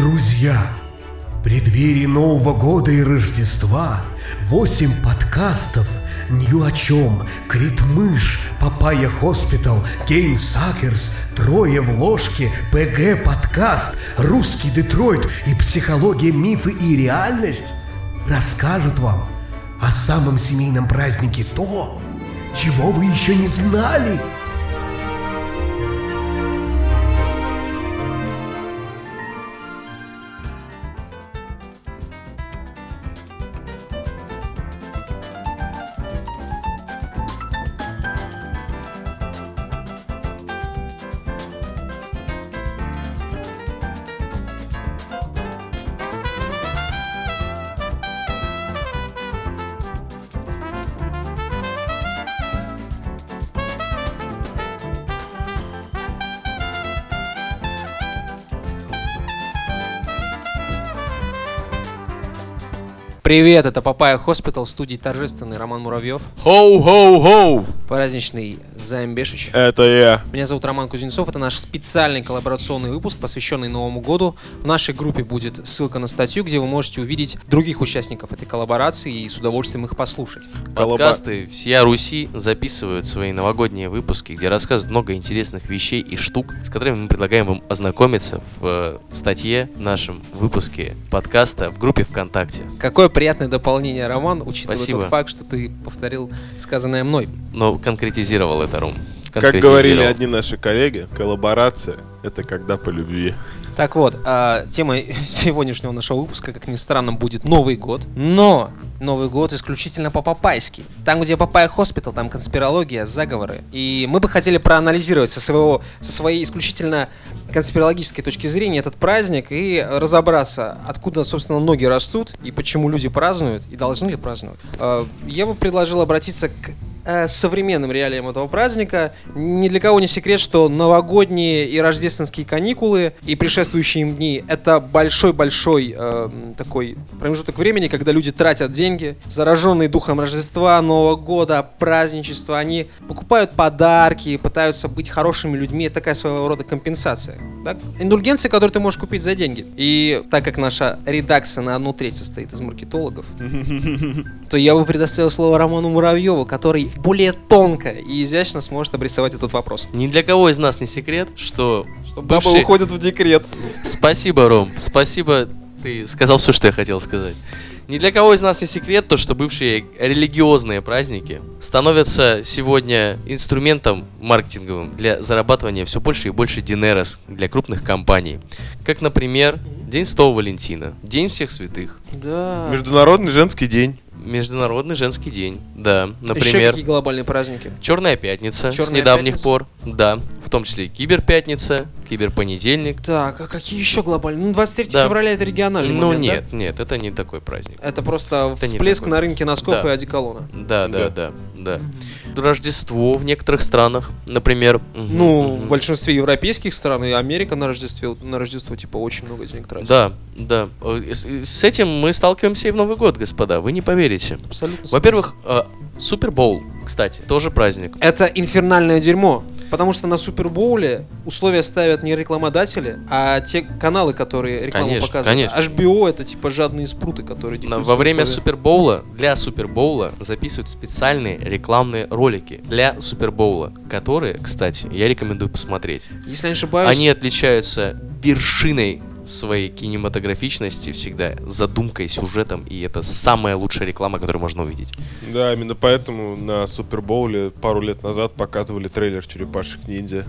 Друзья, в преддверии Нового года и Рождества восемь подкастов Нью о чем, Критмыш, Papaya Hospital, Game Suckers, Трое в ложке, ПГ Подкаст, Русский Детройт и Психология, мифы и реальность расскажут вам о самом семейном празднике то, чего вы еще не знали. Привет, это Papaya Hospital, студии торжественный Роман Муравьев, Хоу-хоу-хоу! Праздничный Займ Бешич. Это я. Меня зовут Роман Кузнецов, это наш специальный коллаборационный выпуск, посвященный Новому году. В нашей группе будет ссылка на статью, где вы можете увидеть других участников этой коллаборации и с удовольствием их послушать. Подкасты «Всея Руси» записывают свои новогодние выпуски, где рассказывают много интересных вещей и штук, с которыми мы предлагаем вам ознакомиться в э, статье в нашем выпуске подкаста в группе ВКонтакте. Какое приятное дополнение, Роман, учитывая Спасибо. тот факт, что ты повторил сказанное мной. Но конкретизировал это, Ром. Как говорили одни наши коллеги, коллаборация — это когда по любви. Так вот, а, тема сегодняшнего нашего выпуска, как ни странно, будет Новый год. Но Новый год исключительно по-папайски. Там, где Papaya Hospital, там конспирология, заговоры. И мы бы хотели проанализировать со, своего, со своей исключительно конспирологической точки зрения этот праздник и разобраться, откуда, собственно, ноги растут и почему люди празднуют и должны ли праздновать. А, Я бы предложил обратиться к современным реалиям этого праздника. Ни для кого не секрет, что новогодние и рождественские каникулы и предшествующие им дни это большой-большой э, такой промежуток времени, когда люди тратят деньги, зараженные духом Рождества, Нового года, праздничества, они покупают подарки, пытаются быть хорошими людьми. Это такая своего рода компенсация. Так? Индульгенция, которую ты можешь купить за деньги. И так как наша редакция на одну треть состоит из маркетологов, то я бы предоставил слово Роману Муравьеву, который более тонко и изящно сможет обрисовать этот вопрос. Ни для кого из нас не секрет, что, Что бывший- уходит в декрет. Спасибо, Ром. Спасибо. Ты сказал все, что я хотел сказать. Ни для кого из нас не секрет то, что бывшие религиозные праздники становятся сегодня инструментом маркетинговым для зарабатывания все больше и больше динерос для крупных компаний. Как, например, День Святого Валентина, День всех святых, Да. Международный женский день. Международный женский день, да, Еще например, какие глобальные праздники? Черная пятница с Чёрная недавних пятница? пор, да, в том числе и Киберпятница, Киберпонедельник. Так, а какие еще глобальные? Ну, 23 Да. февраля это региональный Ну момент, да? нет, нет, это не такой праздник. Это просто Это всплеск такой. на рынке носков Да. и одеколона. Да, да, Да. да, да. Рождество в некоторых странах, например. Ну, в большинстве европейских стран и Америка на Рождество, на Рождество типа очень много денег тратит. Да, да. Э, С с этим мы сталкиваемся и в Новый год, господа. Вы не поверите. Абсолютно. Во-первых, э, Супербоул, кстати, тоже праздник. Это инфернальное дерьмо. Потому что на Супербоуле условия ставят не рекламодатели, а те каналы, которые рекламу Конечно, показывают. конечно. HBO это типа жадные спруты, которые диктуют Во время условия. Супербоула, для Супербоула записывают специальные рекламные ролики для Супербоула, которые, кстати, я рекомендую посмотреть. Если я не ошибаюсь, Они отличаются вершиной своей кинематографичности всегда, задумкой, сюжетом, и это самая лучшая реклама, которую можно увидеть. Да, именно поэтому на Супербоуле пару лет назад показывали трейлер «Черепашек ниндзя».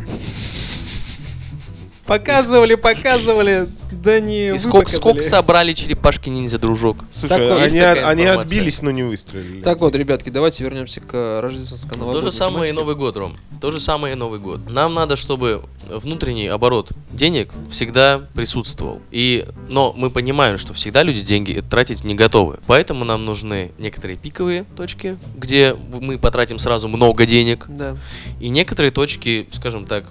показывали, показывали, да не И сколько, сколько собрали черепашки ниндзя, дружок? Слушай, есть они, такая они отбились, но не выстрелили. Так вот, ребятки, давайте вернемся к рождественскому То новогодней же самое и. Новый год, Ром. То же самое и Новый год. Нам надо, чтобы внутренний оборот денег всегда присутствовал. И, но мы понимаем, что всегда люди деньги тратить не готовы. Поэтому нам нужны некоторые пиковые точки, где мы потратим сразу много денег. Да. И некоторые точки, скажем так,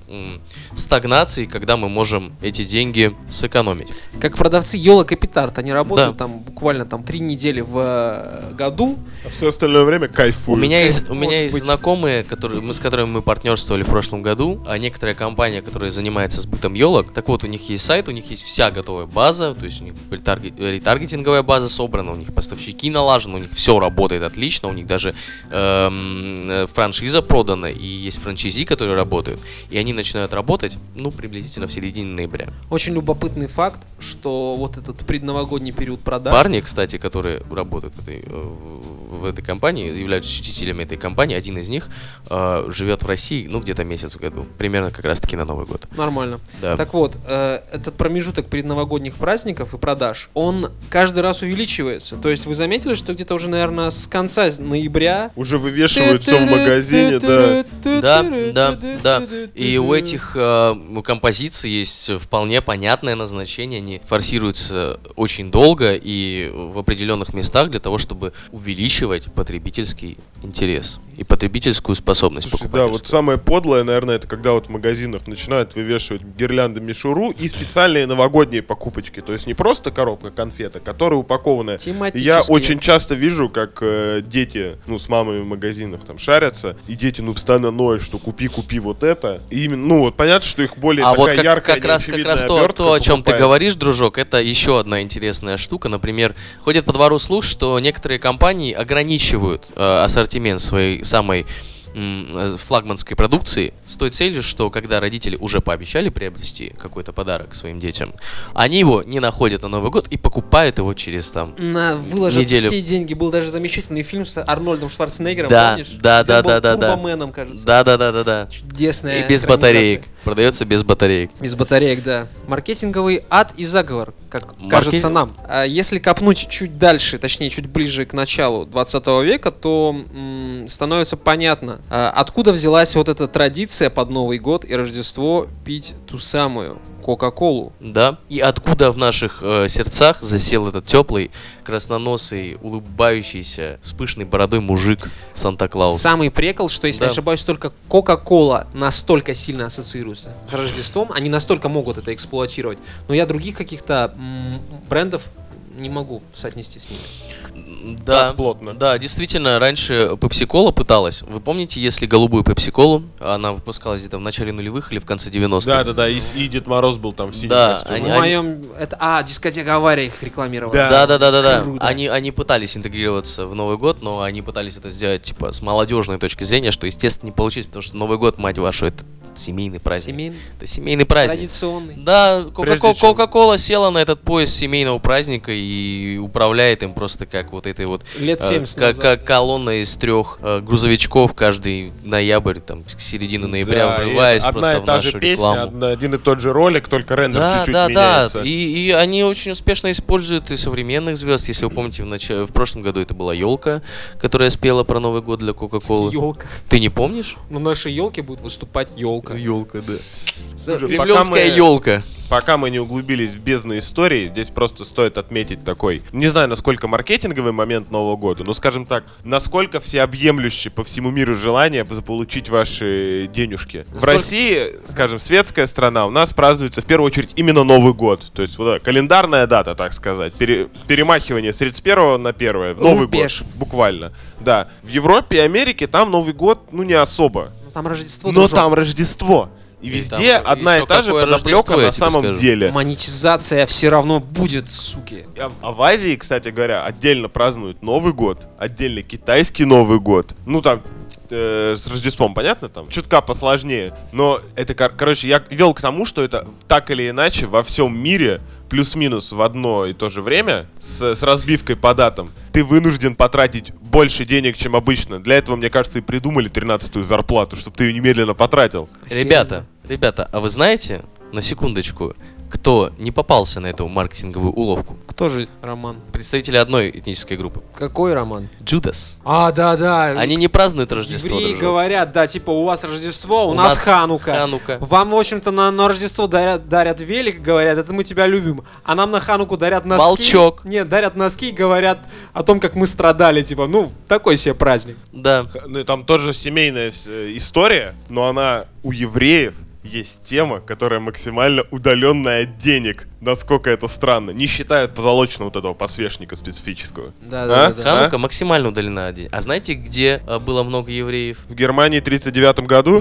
стагнации, когда мы можем эти деньги сэкономить. Как продавцы елок и петард, они работают Да. там буквально там три недели в э, году. А все остальное время кайфуют. У меня есть, у меня есть быть. знакомые, которые, мы, с которыми мы партнерствовали в прошлом году, а некоторая компания, которая занимается сбытом елок, так вот, у них есть сайт, у них есть вся готовая база, то есть у них ретарге- ретаргетинговая база собрана, у них поставщики налажены, у них все работает отлично, у них даже эм, франшиза продана, и есть франчизи, которые работают, и они начинают работать, ну, приблизительно в середине ноября. Очень любопытный факт, что вот этот предновогодний период продаж... Парни, кстати, которые работают в этой, э, в этой компании, являются учредителями этой компании, один из них э, живет в России, ну, где-то месяц в году, примерно как раз-таки на Новый год. Нормально. Да. Так вот, э, этот промежуток предновогодних праздников и продаж, он каждый раз увеличивается. То есть вы заметили, что где-то уже, наверное, с конца ноября... Уже вывешивают все в магазине, да. Да, да, да. И у этих э, композиций есть вполне понятное назначение. Они форсируются очень долго и в определенных местах для того, чтобы увеличивать потребительский интерес и потребительскую способность Слушай, да, вот самое подлое, наверное, это когда вот в магазинах начинают вывешивать гирлянды мишуру и специальные новогодние покупочки. То есть не просто коробка конфета, которая упакованная. Я очень часто вижу, как э, дети, ну, с мамами в магазинах там шарятся, и дети, ну, постоянно ноют, что купи, купи вот это. И ну, вот понятно, что их более А такая вот как, яркая, как раз, как раз то, то, о чем ты покупает. говоришь, дружок, это еще одна интересная штука. Например, ходит по двору слух, что некоторые компании ограничивают э, ассортимент своей самой э, флагманской продукции с той целью, что когда родители уже пообещали приобрести какой-то подарок своим детям, они его не находят на Новый год и покупают его через там На выложат Неделю. все деньги. Был даже замечательный фильм с Арнольдом Шварценеггером, Да, помнишь? да, Где да, да, да, да. кажется. да, да, да, да, да. Чудесная И без батареек. Продается без батареек. Без батареек, да. Маркетинговый ад и заговор, как Маркет- кажется нам. А если копнуть чуть дальше, точнее, чуть ближе к началу 20 века, то м, становится понятно, а, откуда взялась вот эта традиция под Новый год и Рождество пить ту самую Кока-Колу. Да. И откуда в наших э, сердцах засел этот теплый, красноносый, улыбающийся, с пышной бородой мужик Санта-Клаус? Самый прикол, что, если Да. не ошибаюсь, только Кока-Кола настолько сильно ассоциируется с Рождеством, они настолько могут это эксплуатировать. Но я других каких-то брендов не могу соотнести с ними. Да, Так плотно. да, действительно, раньше Пепси-Кола пыталась. Вы помните, если голубую Пепси-Колу, она выпускалась где-то в начале нулевых или в конце 90-х? Да, да, да, и, и Дед Мороз был там в синем Да, костюме. они- В моем... Это, а, дискотека авария их рекламировала. Да. Да, да, да, да, да. Круто. Они, они пытались интегрироваться в Новый год, но они пытались это сделать типа с молодежной точки зрения, что естественно не получилось, потому что Новый год, мать вашу, это семейный праздник. Семейный, Это семейный праздник. традиционный. Да, Кока-Кола села на этот поезд семейного праздника и управляет им просто как вот этой вот Лет э, 70 как, назад. как колонна из трех э, грузовичков каждый ноябрь, там, к середине ноября, Да, врываясь одна просто и в та нашу же песня, рекламу. одна- один и тот же ролик, только рендер Да, чуть-чуть да, меняется. да. И, и они очень успешно используют и современных звезд. Если вы помните, в, нач- в прошлом году это была елка, которая спела про Новый год для Кока-Колы. Елка. Ты не помнишь? На нашей елке будет выступать елка. Елка, да. Слушай, пока Кремлевская мы- елка. Пока мы не углубились в бездну истории, здесь просто стоит отметить такой, не знаю, насколько маркетинговый момент Нового года, но, скажем так, насколько всеобъемлющее по всему миру желание заполучить ваши денежки. В Насколько- России, скажем, светская страна, у нас празднуется в первую очередь именно Новый год. То есть вот эта календарная дата, так сказать. Пере- перемахивание с 31 на 1 в Новый Рубеж. год. Буквально. Да. В Европе и Америке там Новый год, ну, не особо. Ну, там Рождество, Но дружок. там Рождество. И, И везде там одна и та же подоплека на самом скажу. деле. Монетизация все равно будет, суки. А, а в Азии, кстати говоря, отдельно празднуют Новый год, отдельно китайский Новый год. Ну там э, с Рождеством, понятно, там чутка посложнее. Но это, кор- короче, я вел к тому, что это так или иначе во всем мире плюс-минус в одно и то же время с, с разбивкой по датам. Ты вынужден потратить больше денег, чем обычно. Для этого, мне кажется, и придумали 13-ю зарплату, чтобы ты ее немедленно потратил. Ребята, ребята, а вы знаете, на секундочку, кто не попался на эту маркетинговую уловку? Кто же Роман? Представители одной этнической группы. Какой Роман? Джудас. А, да, да. Они не празднуют Рождество. Евреи дружок. говорят, да, типа, у вас Рождество, у, У нас, нас Ханука. Ханука. Вам, в общем-то, на, на Рождество дарят, дарят велик, говорят, это мы тебя любим. А нам на Хануку дарят носки. Волчок. Нет, дарят носки и говорят о том, как мы страдали, типа, ну, такой себе праздник. Да. Ну, и там тоже семейная э, история, но она у евреев есть тема, которая максимально удаленная от денег. Насколько это странно. Не считая позолоченного вот этого подсвечника специфического. Да, А? да, да. да. Ханука максимально удалена от день. А знаете, где э, было много евреев? В Германии в 39 году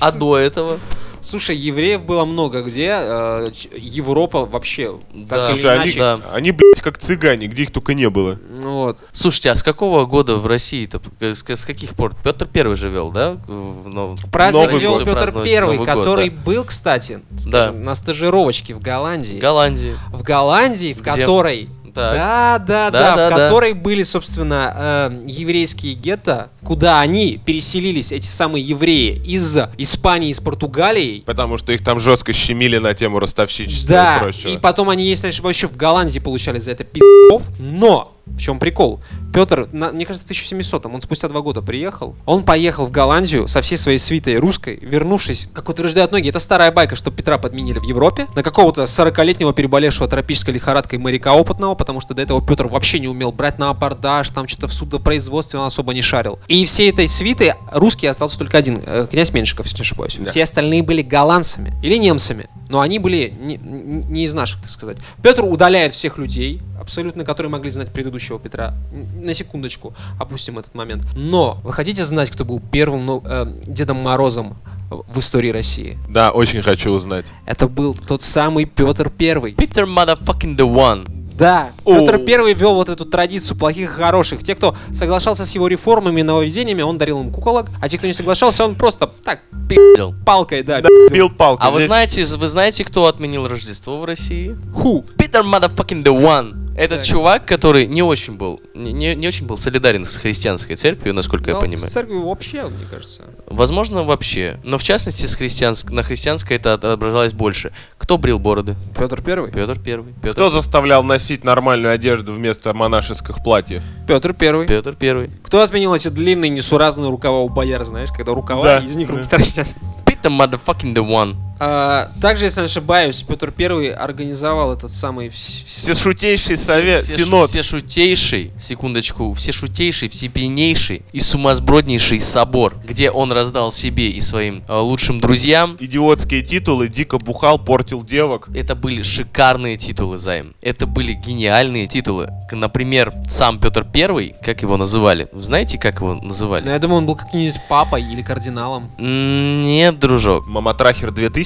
А до этого? Слушай, евреев было много где. э, Европа вообще Да. так или Слушай, они, иначе. Да. они, блядь, как цыгане, где их только не было. Ну Вот. Слушайте, а с какого года в России-то? С, с каких пор? Петр Первый же вел, да? В- ну, Праздник Новый вел год. Петр Первый, Новый год, который да. был, кстати, скажем, на стажировочке в Голландии. Голландии. В Голландии, в Где? которой... Так. Да, да, Да, да, да, в да. которой были, собственно, э, еврейские гетто, куда они переселились, эти самые евреи, из Испании, из Португалии. Потому что их там жестко щемили на тему ростовщичества и Да, прочего. и потом они, если не ошибаюсь, еще в Голландии получали за это пи***ов, но в чем прикол? Петр, на- мне кажется, в 1700-м, он спустя два года приехал. Он поехал в Голландию со всей своей свитой русской, вернувшись, как утверждают многие, это старая байка, что Петра подменили в Европе, на какого-то 40-летнего переболевшего тропической лихорадкой моряка опытного, потому что до этого Петр вообще не умел брать на абордаж, там что-то в судопроизводстве он особо не шарил. И всей этой свиты русский остался только один, э, князь Меньшиков, если не ошибаюсь. Да. Все остальные были голландцами или немцами, но они были не, не- из наших, так сказать. Петр удаляет всех людей, абсолютно, которые могли знать предыдущего Петра. На секундочку, опустим этот момент. Но вы хотите знать, кто был первым ну, э, Дедом Морозом в истории России? Да, очень хочу узнать. Это был тот самый Петр Первый. Peter motherfucking the one. Да, О. Петр Первый вел вот эту традицию плохих и хороших. Те, кто соглашался с его реформами и нововведениями, он дарил им куколок, а те, кто не соглашался, он просто так Пи***л. палкой, да, Бил палку. А вы знаете, вы знаете, кто отменил Рождество в России? ху. Peter motherfucking the one. Это Так. чувак, который не очень был, не, не- очень был солидарен с христианской церковью, насколько я Ну, понимаю. В церкви вообще, мне кажется. Возможно, вообще. Но в частности, с христианск... на христианской это отображалось больше. Кто брил бороды? Петр Первый. Петр Первый. Петр, Кто заставлял носить нормальную одежду вместо монашеских платьев? Петр Первый. Петр Первый. Кто отменил эти длинные несуразные рукава у бояр, знаешь, когда рукава, Да, из них руки да. торчат. Peter motherfucking the one. А, также, если не ошибаюсь, Петр Первый организовал этот самый... вс- вс- Всешутейший совет, все, синод. Все шутейший, секундочку, все шутейший, всепильнейший и сумасброднейший собор, где он раздал себе и своим э, лучшим друзьям. Идиотские титулы, дико бухал, портил девок. Это были шикарные титулы, Займ. Это были гениальные титулы. Например, сам Петр Первый, как его называли? Знаете, как его Ну, называли? я думаю, он был каким-нибудь папой или кардиналом. Нет, дружок. Маматрахер 2000.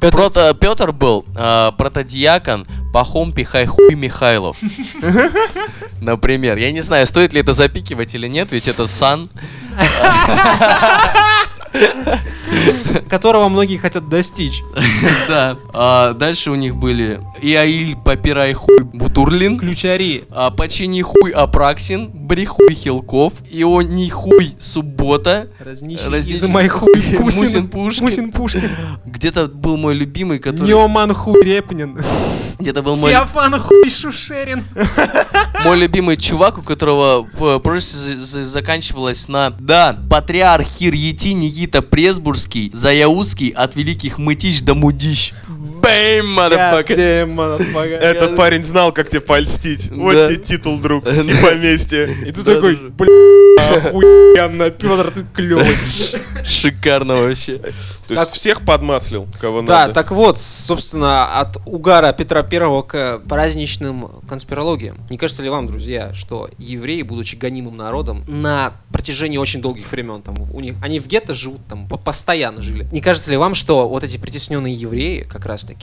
Петр, Прото, Петр был э, протодиакон Пахом Пихайхуй Михайлов. Например. Я не знаю, стоит ли это запикивать или нет, ведь это сан. которого многие хотят достичь. Да. А Дальше у них были Иаиль Папирай Хуй Бутурлин. Ключари. А, Почини хуй Апраксин, Брехуй Хилков, Ионий хуй Суббота, Разнищий. Разнищий. Хуй. Мусин Пушкин. Мусин Пушкин. где-то был мой любимый, который... Неоман хуй Репнин. Где-то был мой, Феофан хуй Шушерин. мой любимый чувак, у которого э, за- за- заканчивалось на «Да, патриарх Хир Ети Никита Пресбургский, Заяузский от великих мытищ до мудищ». Бэйм, motherfucker. Этот парень знал, как тебе польстить. Вот Да. тебе титул, друг, и поместье. И ты Да, такой, бля, охуенно, Петр, ты клевый. Шикарно вообще. То Так- есть всех подмаслил, кого Да, надо. так вот, собственно, от угара Петра Первого к праздничным конспирологиям. Не кажется ли вам, друзья, что евреи, будучи гонимым народом, на протяжении очень долгих времен, там, у них, они в гетто живут, там, по- постоянно жили. Не кажется ли вам, что вот эти притесненные евреи, как раз таки,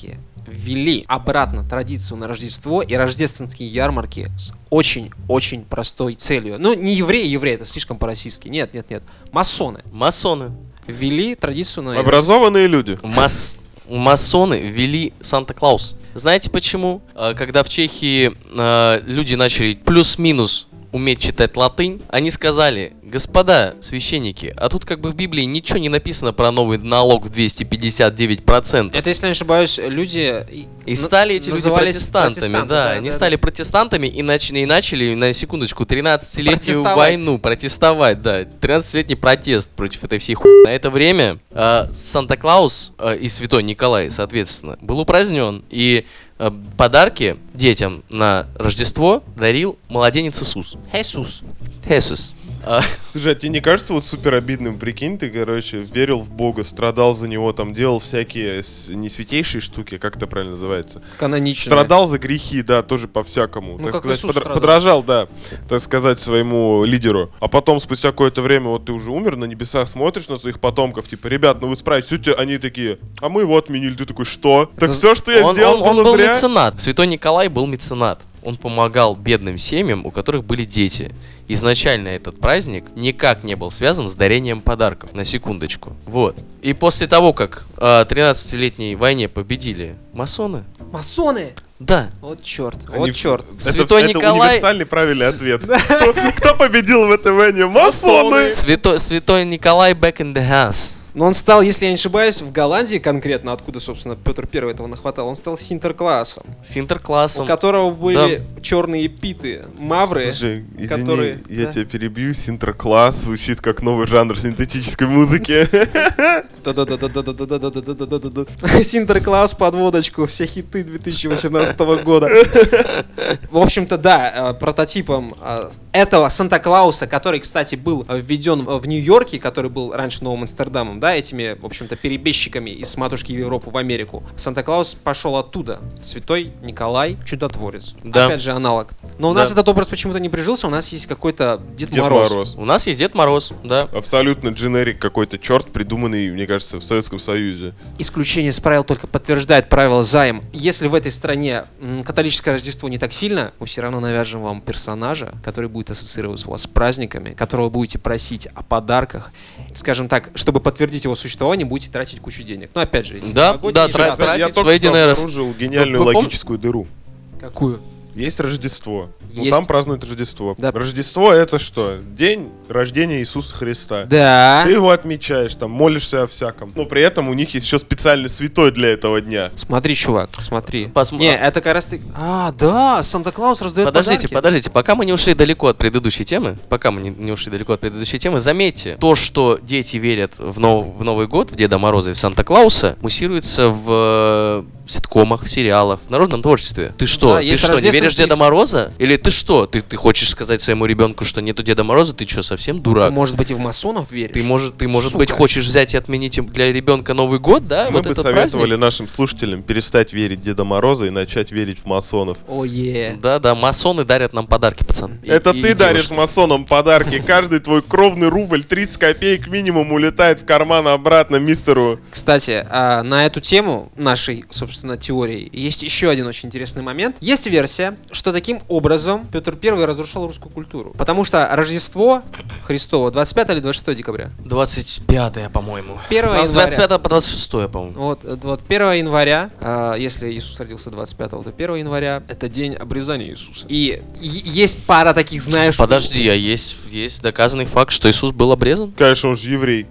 ввели обратно традицию на Рождество и рождественские ярмарки с очень-очень простой целью. Ну, не евреи, евреи, это слишком по-российски. Нет, нет, нет. Масоны Масоны. ввели традицию на... Образованные люди. Мас... Масоны ввели Санта-Клаус. Знаете почему? А, Когда в Чехии а, люди начали плюс-минус уметь читать латынь, они сказали, господа священники, а тут как бы в Библии ничего не написано про новый налог в 259%. Это, если не ошибаюсь, люди... И стали эти люди протестантами, да, они да, стали да. протестантами и, нач- и начали, на секундочку, 13-летнюю Протестовать. войну протестовать, да, 13-летний протест против этой всей хуйни. На это время э, Санта-Клаус э, и Святой Николай, соответственно, был упразднен, и э, подарки детям на Рождество дарил младенец Иисус. Иисус. Иисус. А, Слушай, а тебе не кажется вот супер обидным, прикинь, ты, короче, верил в Бога, страдал за него, там, делал всякие не святейшие штуки, как это правильно называется? Канонично. Страдал за грехи, да, тоже по-всякому. Ну, так сказать, страдал. подражал, да, так сказать, своему лидеру. А потом, спустя какое-то время, вот ты уже умер на небесах, смотришь на своих потомков, типа, ребят, ну вы справитесь, Суть, они такие, а мы его отменили. Ты такой, что? Так Это- все, что я он, сделал, он- он было был зря? меценат. Святой Николай был меценат. Он помогал бедным семьям, у которых были дети. Изначально этот праздник никак не был связан с дарением подарков, на секундочку. Вот. И после того, как э, 13-летней войне победили масоны, Масоны! да, Вот черт, Они вот черт. Это, Святой это Николай- универсальный правильный ответ. Кто- победил в этой войне? Масоны! Святой, Святой Николай back in the house. Но он стал, если я не ошибаюсь, в Голландии конкретно, откуда, собственно, Петр Первый этого нахватал, он стал синтерклассом. Синтерклассом. У которого были да. черные питы, мавры, Слушай, извини, которые... я да? тебя перебью, синтеркласс звучит как новый жанр синтетической музыки. Синтеркласс под водочку, все хиты 2018 года. В общем-то, да, прототипом этого Санта-Клауса, который, кстати, был введен в Нью-Йорке, который был раньше Новым Амстердамом, да, этими, в общем-то, перебежчиками из матушки в Европу в Америку. Санта-Клаус пошел оттуда. Святой Николай Чудотворец. Да. Опять же, аналог. Но у Да. нас этот образ почему-то не прижился, у нас есть какой-то Дед, Дед Мороз. Мороз. У нас есть Дед Мороз, да. Абсолютно дженерик какой-то черт, придуманный, мне кажется, в Советском Союзе. Исключение из правил только подтверждает правило займ. Если в этой стране католическое Рождество не так сильно, мы все равно навяжем вам персонажа, который будет ассоциироваться у вас с праздниками, которого будете просить о подарках. Скажем так, чтобы подтвердить его существование, будете тратить кучу денег. Но опять же, эти Да, да, тратить я только свои что ДНР. обнаружил гениальную Вы пом- логическую дыру. Какую? Есть Рождество. Ну, Есть. там празднуют Рождество. Да. Рождество это что? День рождения Иисуса Христа. Да. Ты его отмечаешь, там, молишься о всяком. Но при этом у них есть еще специальный святой для этого дня. Смотри, чувак, смотри. Посм- Не, это как раз ты... А, да, Санта-Клаус раздает Подождите, подарки. подождите, пока мы не ушли далеко от предыдущей темы, пока мы не, не ушли далеко от предыдущей темы, заметьте, то, что дети верят в, нов- в Новый год, в Деда Мороза и в Санта-Клауса, муссируется в э, ситкомах, в сериалах, в народном творчестве. Ты что, Да, ты есть что, не веришь Деда Мороза? Или ты что, ты, ты хочешь сказать своему ребенку, что нету Деда Мороза, ты что, совсем Ты, дурак? может быть, и в масонов веришь? Ты, может, ты, может Сука. быть, хочешь взять и отменить им для ребенка Новый год, да? Мы вот бы советовали праздник? нашим слушателям перестать верить Деда Мороза и начать верить в масонов. Ое. Да, да, масоны дарят нам подарки, пацан. И- Это и- ты и даришь девушки. масонам подарки. Каждый твой кровный рубль, 30 копеек минимум, улетает в карман обратно мистеру. Кстати, а, на эту тему нашей, собственно, теории есть еще один очень интересный момент. Есть версия, что таким образом Петр Первый разрушал русскую культуру. Потому что Рождество Христово 25 или 26 декабря? 25 по-моему. 1 У нас января. 25 по 26 по-моему. Вот, э, вот 1 января, а, если Иисус родился 25, то 1 января это день обрезания Иисуса. И есть пара таких, знаешь... Подожди, а есть, есть доказанный факт, что Иисус был обрезан? Конечно, он же еврей.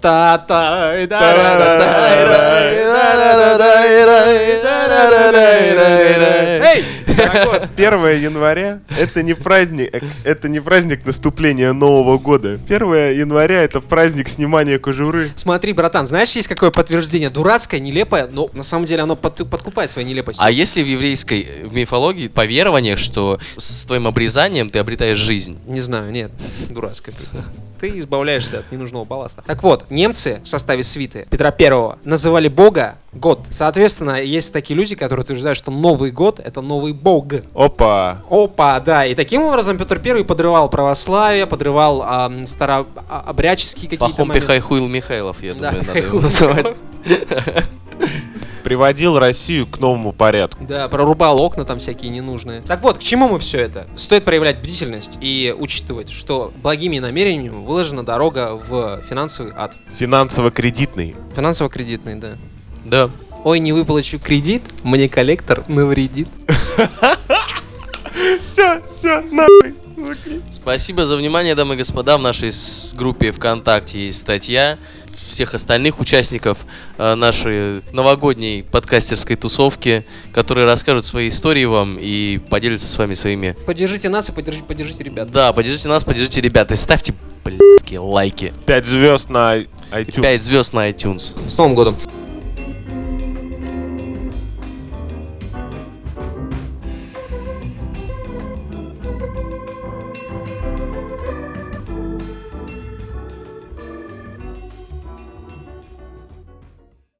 Эй! Так вот, 1 января это не праздник, это не праздник наступления Нового года. 1 января это праздник снимания кожуры. Смотри, братан, знаешь, есть какое подтверждение? Дурацкое, нелепое, но на самом деле оно под- подкупает своей нелепостью. А если в еврейской э, в мифологии поверование, что с твоим обрезанием ты обретаешь жизнь? Не знаю, нет, дурацкое. Ты. Избавляешься от ненужного балласта. Так вот, немцы в составе свиты Петра Первого называли Бога год. Соответственно, есть такие люди, которые утверждают, что Новый год — это новый Бог. Опа. Опа, да. И таким образом Петр Первый подрывал православие, подрывал ам, старообрядческие какие-то Пахом моменты. Пихайхуил Михайлов, я Да, думаю, надо его называть. Приводил Россию к новому порядку. Да, прорубал окна там всякие ненужные. Так вот, к чему мы все это? Стоит проявлять бдительность и учитывать, что благими намерениями выложена дорога в финансовый ад. Финансово-кредитный. Финансово-кредитный, да. Да. Ой, не выплачу кредит, мне коллектор навредит. Все, все, нахуй. Спасибо за внимание, дамы и господа. В нашей группе ВКонтакте есть статья. Всех остальных участников э, нашей новогодней подкастерской тусовки, которые расскажут свои истории вам и поделятся с вами своими. Поддержите нас и поддержите, поддержите ребят. Да, поддержите нас, поддержите ребят и ставьте блядские лайки. Пять звезд на iTunes. 5 звезд на iTunes. С Новым годом!